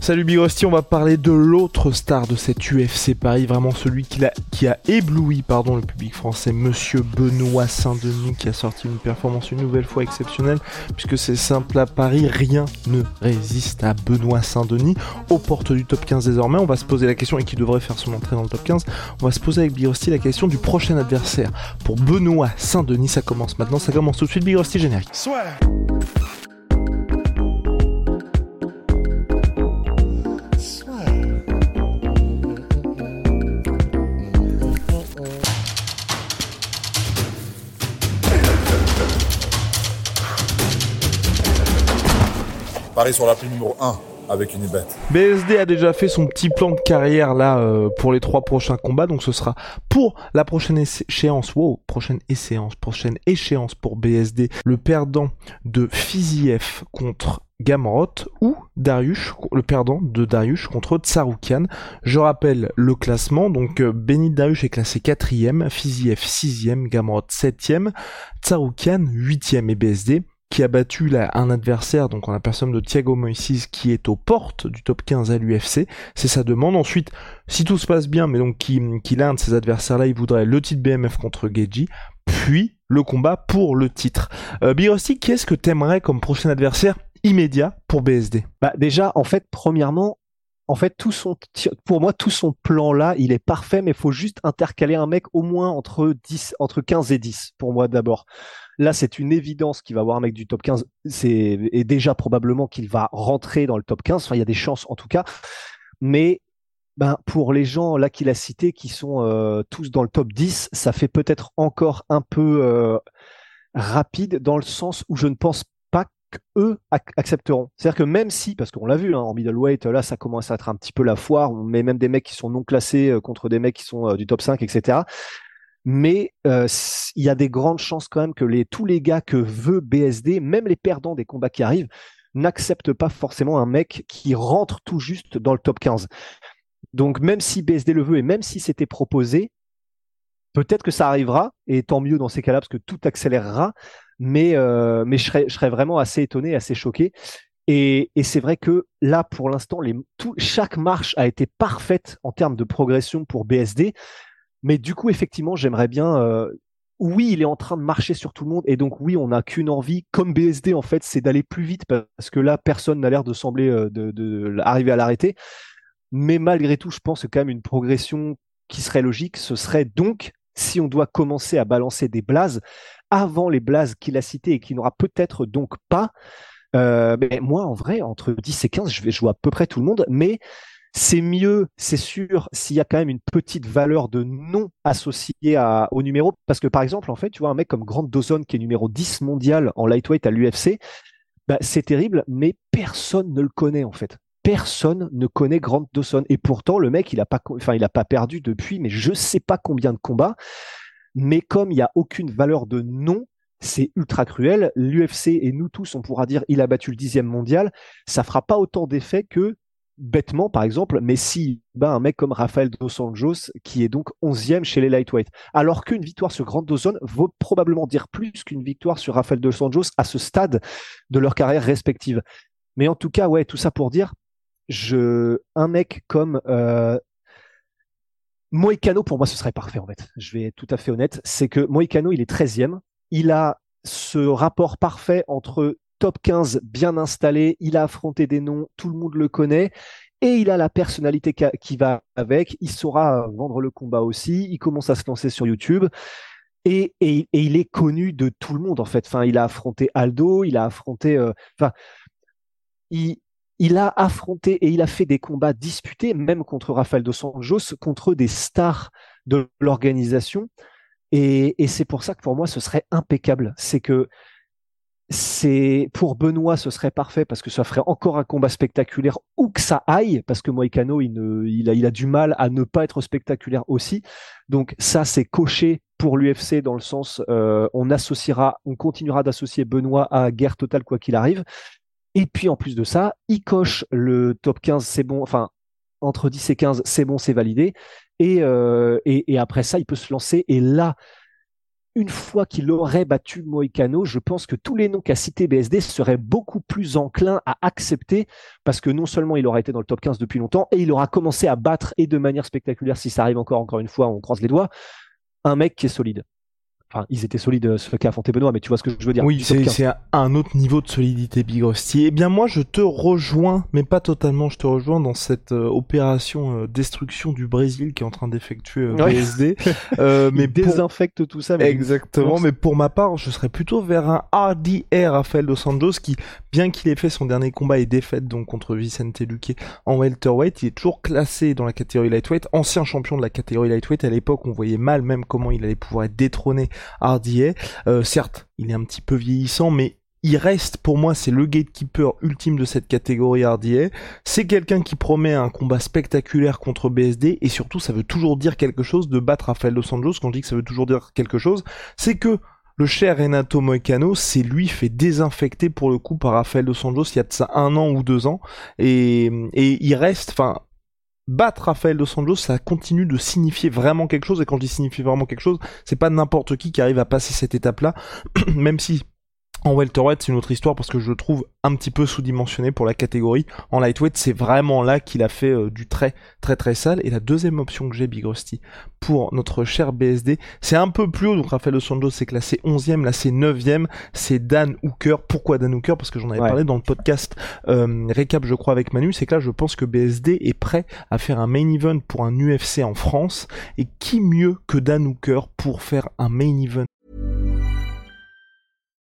Salut Big Rusty, on va parler de l'autre star de cette UFC Paris, vraiment celui qui a, ébloui pardon, le public français, Monsieur Benoît Saint-Denis, qui a sorti une performance une nouvelle fois exceptionnelle, puisque c'est simple à Paris, rien ne résiste à Benoît Saint-Denis, aux portes du top 15 désormais. On va se poser la question, et qui devrait faire son entrée dans le top 15, on va se poser avec Big Rusty la question du prochain adversaire. Pour Benoît Saint-Denis, ça commence maintenant, ça commence tout de suite, Big Rusty générique. Paris sur la numéro 1 avec une bête. BSD a déjà fait son petit plan de carrière là euh, pour les trois prochains combats, donc ce sera pour la prochaine échéance, wow, prochaine échéance, prochaine échéance pour BSD, le perdant de Fiziev contre Gamrot ou Darius, le perdant de Darius contre Tsaroukian. Je rappelle le classement, donc euh, Benit Darius est classé 4ème, Fiziev 6ème, Gamrot 7ème, Tsaroukian 8ème et BSD qui a battu là, un adversaire, donc en la personne de Thiago Moises, qui est aux portes du top 15 à l'UFC. C'est sa demande. Ensuite, si tout se passe bien, mais donc qu'il qui a un de ces adversaires-là, il voudrait le titre BMF contre Geji, puis le combat pour le titre. Euh, Birosti, qu'est-ce que t'aimerais comme prochain adversaire immédiat pour BSD Bah déjà, en fait, premièrement, en fait, tout son, pour moi, tout son plan là, il est parfait, mais il faut juste intercaler un mec au moins entre 10, entre 15 et 10, pour moi d'abord. Là, c'est une évidence qu'il va avoir un mec du top 15. C'est, et déjà probablement qu'il va rentrer dans le top 15. Enfin, il y a des chances en tout cas. Mais, ben, pour les gens là qu'il a cités, qui sont euh, tous dans le top 10, ça fait peut-être encore un peu euh, rapide dans le sens où je ne pense pas qu'eux accepteront. C'est-à-dire que même si, parce qu'on l'a vu hein, en middleweight, là ça commence à être un petit peu la foire, on met même des mecs qui sont non classés euh, contre des mecs qui sont du top 5, etc mais euh, il y a des grandes chances quand même que tous les gars que veut BSD, même les perdants des combats qui arrivent, n'acceptent pas forcément un mec qui rentre tout juste dans le top 15. Donc même si BSD le veut et même si c'était proposé, peut-être que ça arrivera, et tant mieux dans ces cas-là, parce que tout accélérera, mais, euh, je, serais, vraiment assez étonné, assez choqué. Et c'est vrai que là, pour l'instant, chaque marche a été parfaite en termes de progression pour BSD. Mais du coup, effectivement, j'aimerais bien. Euh, oui, il est en train de marcher sur tout le monde, et donc oui, on n'a qu'une envie, comme BSD en fait, c'est d'aller plus vite parce que là, personne n'a l'air de sembler euh, de, arriver à l'arrêter. Mais malgré tout, je pense que quand même une progression qui serait logique, ce serait donc si on doit commencer à balancer des blazes avant les blazes qu'il a cités et qu'il n'aura peut-être donc pas. Euh, mais moi, en vrai, entre 10 et 15, je vais jouer à peu près tout le monde, mais c'est mieux, c'est sûr, s'il y a quand même une petite valeur de nom associée au numéro. Parce que par exemple, en fait, tu vois, un mec comme Grant Dawson qui est numéro 10 mondial en lightweight à l'UFC, bah, c'est terrible, mais personne ne le connaît en fait. Personne ne connaît Grant Dawson. Et pourtant, le mec, il a pas, enfin, pas perdu depuis, mais je sais pas combien de combats. Mais comme il n'y a aucune valeur de nom, c'est ultra cruel. L'UFC et nous tous, on pourra dire, il a battu le dixième mondial. Ça fera pas autant d'effet que bêtement, par exemple, mais si ben, un mec comme Rafael Dos Anjos, qui est donc 11e chez les lightweight, alors qu'une victoire sur Grand Dawson vaut probablement dire plus qu'une victoire sur Rafael Dos Anjos à ce stade de leur carrière respective. Mais en tout cas, ouais, tout ça pour dire, je, un mec comme euh, Moicano, pour moi, ce serait parfait en fait. Je vais être tout à fait honnête, c'est que Moicano, il est 13e, il a ce rapport parfait entre top 15 bien installé, il a affronté des noms, tout le monde le connaît. Et il a la personnalité qui va avec, il saura vendre le combat aussi, il commence à se lancer sur YouTube. Et, il est connu de tout le monde en fait. Enfin, il a affronté Aldo, il a affronté, euh, enfin, il, il a affronté et il a fait des combats disputés, même contre Rafael dos Anjos, contre des stars de l'organisation. Et, et c'est pour ça que pour moi, ce serait impeccable. C'est que c'est pour Benoît, ce serait parfait parce que ça ferait encore un combat spectaculaire où que ça aille, parce que Moïcano, il, ne, il, a, il a du mal à ne pas être spectaculaire aussi. Donc ça, c'est coché pour l'UFC dans le sens, euh, on associera, on continuera d'associer Benoît à guerre totale quoi qu'il arrive. Et puis en plus de ça, il coche le top 15, c'est bon, enfin entre 10 et 15, c'est bon, c'est validé. Et, euh, et, et après ça, il peut se lancer. Et là, une fois qu'il aurait battu Moïcano, je pense que tous les noms qu'a cité BSD seraient beaucoup plus enclins à accepter parce que non seulement il aura été dans le top 15 depuis longtemps et il aura commencé à battre et de manière spectaculaire, si ça arrive encore, encore une fois, on croise les doigts, un mec qui est solide. Enfin, ils étaient solides, euh, ce qu'a affronté Benoît, mais tu vois ce que je veux dire. Oui, c'est un autre niveau de solidité, Big Rusty. Eh bien, moi, je te rejoins, mais pas totalement, je te rejoins dans cette euh, opération euh, destruction du Brésil qui est en train d'effectuer BSD. mais désinfecte tout ça. Mais Exactement, mais pour ma part, je serais plutôt vers un RDR Rafael Dos Anjos qui, bien qu'il ait fait son dernier combat et défaite donc contre Vicente Luque en welterweight, il est toujours classé dans la catégorie lightweight, ancien champion de la catégorie lightweight. À l'époque, on voyait mal même comment il allait pouvoir être détrôné Hardier. Euh, certes, il est un petit peu vieillissant, mais il reste pour moi c'est le gatekeeper ultime de cette catégorie Hardier. C'est quelqu'un qui promet un combat spectaculaire contre BSD et surtout ça veut toujours dire quelque chose de battre Rafael Dos Anjos. Quand je dis que ça veut toujours dire quelque chose, c'est que le cher Renato Moicano, c'est lui fait désinfecter pour le coup par Rafael Dos Anjos il y a de ça un an ou deux ans et, et il reste, enfin battre Rafael Dos Anjos, ça continue de signifier vraiment quelque chose. Et quand je dis signifie vraiment quelque chose, c'est pas n'importe qui qui arrive à passer cette étape-là, même si en welterweight, c'est une autre histoire parce que je le trouve un petit peu sous-dimensionné pour la catégorie. En lightweight, c'est vraiment là qu'il a fait euh, du très très très sale. Et la deuxième option que j'ai, Big Rusty, pour notre cher BSD, c'est un peu plus haut. Donc Rafael Dos c'est classé 11e, là c'est 9e. C'est Dan Hooker. Pourquoi Dan Hooker? Parce que j'en avais parlé dans le podcast euh, récap, je crois, avec Manu. C'est que là, je pense que BSD est prêt à faire un main event pour un UFC en France. Et qui mieux que Dan Hooker pour faire un main event?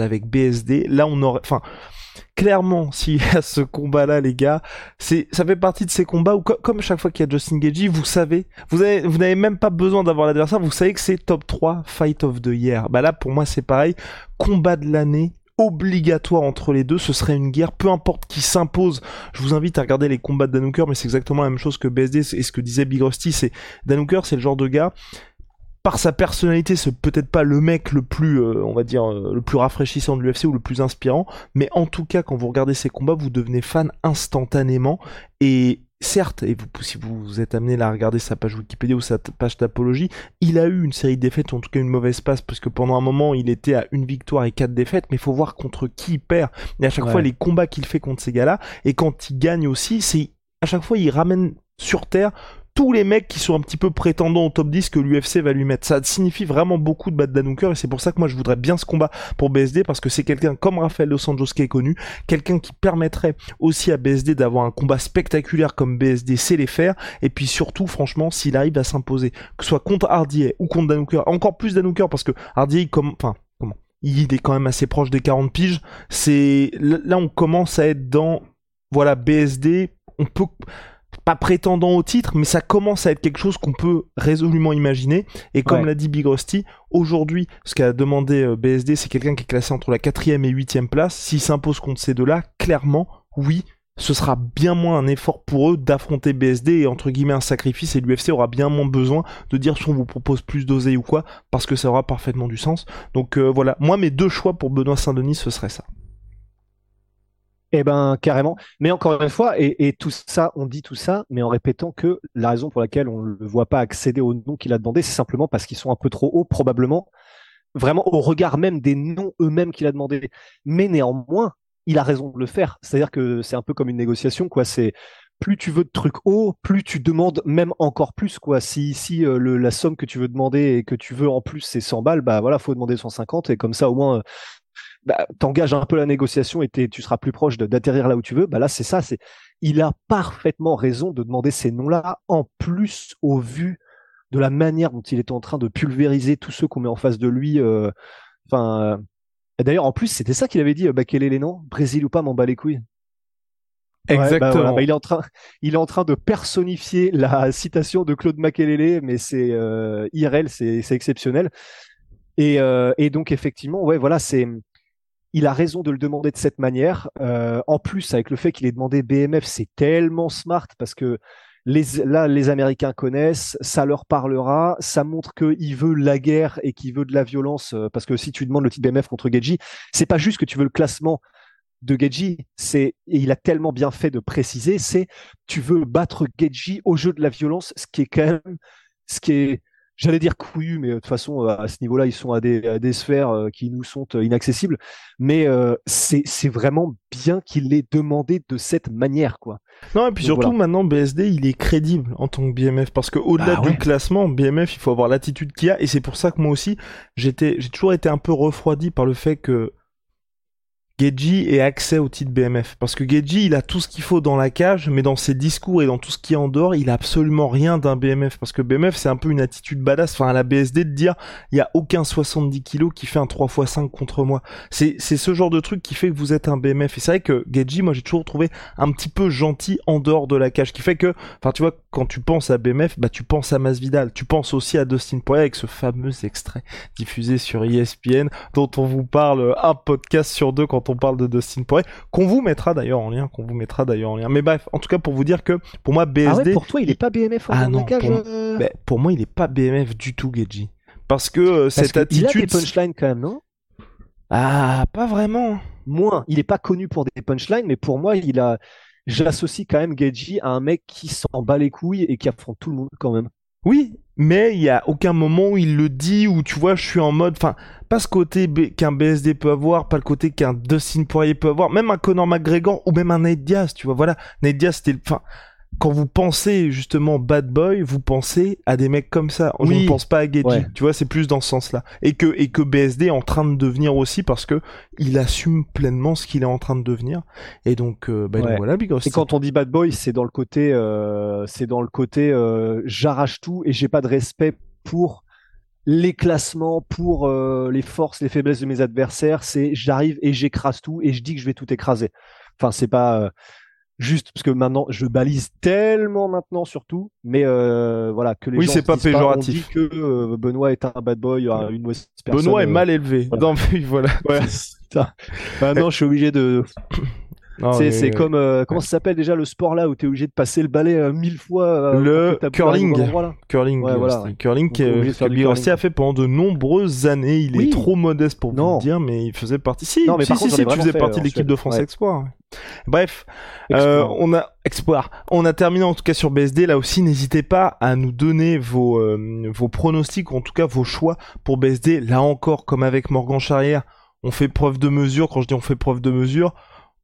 Avec BSD. Là, on aurait, enfin, clairement, s'il y a ce combat-là, les gars, c'est, ça fait partie de ces combats où, comme chaque fois qu'il y a Justin Gagey, vous savez, vous avez, vous n'avez même pas besoin d'avoir l'adversaire, vous savez que c'est top 3 fight of the year. Bah là, pour moi, c'est pareil. Combat de l'année, obligatoire entre les deux, ce serait une guerre, peu importe qui s'impose. Je vous invite à regarder les combats de Danuker, mais c'est exactement la même chose que BSD et ce que disait Big Rusty, c'est Danuker, c'est le genre de gars, par sa personnalité, c'est peut-être pas le mec le plus, euh, on va dire, euh, le plus rafraîchissant de l'UFC ou le plus inspirant, mais en tout cas, quand vous regardez ses combats, vous devenez fan instantanément. Et certes, et vous, si vous êtes amené à regarder sa page Wikipédia ou sa page d'apologie, il a eu une série de défaites, ou en tout cas une mauvaise passe, parce que pendant un moment, il était à une victoire et quatre défaites, mais il faut voir contre qui il perd. Et à chaque fois, les combats qu'il fait contre ces gars-là, et quand il gagne aussi, c'est à chaque fois, il ramène sur terre tous les mecs qui sont un petit peu prétendants au top 10 que l'UFC va lui mettre. Ça signifie vraiment beaucoup de battre Danouker et c'est pour ça que moi je voudrais bien ce combat pour BSD parce que c'est quelqu'un comme Rafael Dos Anjos qui est connu, quelqu'un qui permettrait aussi à BSD d'avoir un combat spectaculaire comme BSD sait les faire. Et puis surtout franchement s'il arrive à s'imposer, que ce soit contre Hardier ou contre Danouker, encore plus Danouker parce que Hardier comme enfin comment? Il est quand même assez proche des 40 piges, c'est là on commence à être dans voilà BSD, on peut pas prétendant au titre, mais ça commence à être quelque chose qu'on peut résolument imaginer. Et comme l'a dit Big Rusty, aujourd'hui, ce qu'a demandé euh, BSD, c'est quelqu'un qui est classé entre la quatrième et huitième place. S'il s'impose contre ces deux-là, clairement, oui, ce sera bien moins un effort pour eux d'affronter BSD et entre guillemets un sacrifice et l'UFC aura bien moins besoin de dire si on vous propose plus d'oseille ou quoi parce que ça aura parfaitement du sens. Donc euh, voilà, moi mes deux choix pour Benoît Saint-Denis ce serait ça. Eh ben carrément. Mais encore une fois, et, tout ça, on dit tout ça, mais en répétant que la raison pour laquelle on ne le voit pas accéder aux noms qu'il a demandé, c'est simplement parce qu'ils sont un peu trop hauts, probablement, vraiment au regard même des noms eux-mêmes qu'il a demandé. Mais néanmoins, il a raison de le faire. C'est-à-dire que c'est un peu comme une négociation, quoi. C'est plus tu veux de trucs hauts, plus tu demandes même encore plus quoi. Si si euh, le, la somme que tu veux demander et que tu veux en plus c'est 100 balles, bah voilà, faut demander 150 et comme ça au moins bah, t'engages un peu la négociation et tu seras plus proche d'atterrir là où tu veux. Bah là c'est ça, c'est il a parfaitement raison de demander ces noms-là en plus au vu de la manière dont il est en train de pulvériser tous ceux qu'on met en face de lui. euh, Enfin, euh, d'ailleurs en plus c'était ça qu'il avait dit. Euh, bah quel est les noms? Brésil ou pas, m'en bat les couilles. Ouais, bah Exactement. voilà, bah il est en train, il est en train de personnifier la citation de Claude Makelele, mais c'est euh, IRL, c'est c'est exceptionnel. Et, euh, et donc effectivement, ouais, voilà, c'est, il a raison de le demander de cette manière. Euh, en plus, avec le fait qu'il ait demandé BMF, c'est tellement smart parce que là, les Américains connaissent, ça leur parlera, ça montre qu'il veut la guerre et qu'il veut de la violence. euh, Parce que si tu demandes le titre BMF contre Gedji, c'est pas juste que tu veux le classement de Gedji, c'est il a tellement bien fait de préciser, c'est tu veux battre Gedji au jeu de la violence, ce qui est quand même, j'allais dire couillu, mais euh, de toute façon euh, à ce niveau-là ils sont à des, à des sphères euh, qui nous sont inaccessibles, mais euh, c'est c'est vraiment bien qu'il l'ait demandé de cette manière quoi. Non, et puis Donc, surtout, voilà. maintenant, BSD, il est crédible en tant que BMF. Parce que au-delà Bah du ouais. classement, BMF, il faut avoir l'attitude qu'il a. Et c'est pour ça que moi aussi, j'étais, j'ai toujours été un peu refroidi par le fait que Geji ait accès au titre BMF. Parce que Geji, il a tout ce qu'il faut dans la cage, mais dans ses discours et dans tout ce qui est en dehors, il a absolument rien d'un BMF. Parce que BMF, c'est un peu une attitude badass. Enfin, à la BSD de dire, il y a aucun 70 kilos qui fait un 3x5 contre moi. C'est, ce genre de truc qui fait que vous êtes un BMF. Et c'est vrai que Geji, moi, j'ai toujours trouvé un petit peu gentil en dehors de la cage, qui fait que, enfin, tu vois, quand tu penses à BMF, bah, tu penses à Masvidal, tu penses aussi à Dustin Poirier avec ce fameux extrait diffusé sur ESPN, dont on vous parle un podcast sur deux quand on parle de Dustin Poirier, qu'on vous mettra d'ailleurs en lien, qu'on vous mettra d'ailleurs en lien. Mais bref, en tout cas, pour vous dire que, pour moi, BSD, Ah ouais, pour toi il est pas BMF en Ah non, pour- euh bah, pour moi, il est pas BMF du tout, Geji. Parce que euh, Parce cette qu'il a des attitude, punchlines quand même, non? Ah, pas vraiment. moins. Il est pas connu pour des punchlines, mais pour moi, il a. J'associe quand même Geji à un mec qui s'en bat les couilles et qui affronte tout le monde quand même. Oui, mais il y a aucun moment où il le dit, où tu vois, je suis en mode, enfin, pas ce côté qu'un BSD peut avoir, pas le côté qu'un Dustin Poirier peut avoir, même un Conor McGregor ou même un Nate Diaz, tu vois, voilà. Nate Diaz, c'était, le- enfin, quand vous pensez justement bad boy, vous pensez à des mecs comme ça. On Oui. ne pense pas à Geji, Ouais. tu vois, c'est plus dans ce sens-là. Et que, et que BSD est en train de devenir aussi parce que il assume pleinement ce qu'il est en train de devenir. Et donc, euh, bah, donc Ouais. voilà. Et quand on dit bad boy, c'est dans le côté, euh, c'est dans le côté, euh, j'arrache tout et j'ai pas de respect pour les classements, pour euh, les forces, les faiblesses de mes adversaires. C'est j'arrive et j'écrase tout et je dis que je vais tout écraser. Enfin, c'est pas juste parce que maintenant je balise tellement maintenant surtout, mais euh, voilà que les Oui, gens c'est pas on péjoratif. dit que euh, Benoît est un bad boy, euh, une mauvaise personne. Benoît est mal élevé. voilà. Non, mais voilà. Ouais. Maintenant, je suis obligé de. C'est comme euh, comment ça s'appelle déjà le sport là où t'es obligé de passer le balai euh, mille fois. euh, Le curling. endroit. Curling, Ouais, voilà, curling curling. Rusty a fait pendant de nombreuses années. Il Oui. est trop modeste pour Non. vous le dire, mais il faisait partie. Si, Non, mais si, par si, contre, si, tu faisais fait, partie de l'équipe de France Ouais. Exploit. ouais. Bref, on a Exploit. On a terminé en tout cas sur BSD. Là aussi, n'hésitez pas à nous donner vos vos pronostics, ou en tout cas vos choix pour BSD. Là encore, comme avec Morgan Charrière, on fait preuve de mesure. Quand je dis on fait preuve de mesure,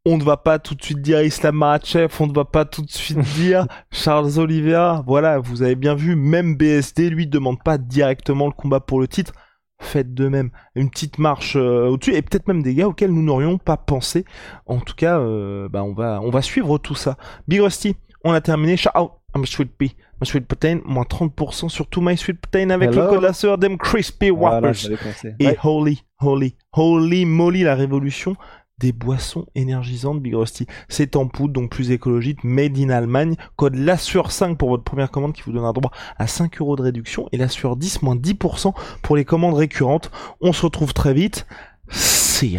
on ne va pas tout de suite dire Islam Makhachev, on ne va pas tout de suite dire Charles Oliveira. Voilà, vous avez bien vu, même BSD, lui, demande pas directement le combat pour le titre. Faites de même. Une petite marche euh, au-dessus, et peut-être même des gars auxquels nous n'aurions pas pensé. En tout cas, euh, bah, on, va, on va suivre tout ça. Big Rusty, on a terminé. Shout out My Sweet Pea. My Sweet Protein, moins 30% sur tout My Sweet Protein avec Hello. le code la sœur Them Crispy Whoppers. Et Ouais. holy, holy, holy moly, la révolution des boissons énergisantes Big Rusty. C'est en poudre, donc plus écologique, made in Allemagne. Code LASSURE 5 pour votre première commande qui vous donnera droit à 5 euros de réduction et LASSURE 10 moins 10% pour les commandes récurrentes. On se retrouve très vite. See.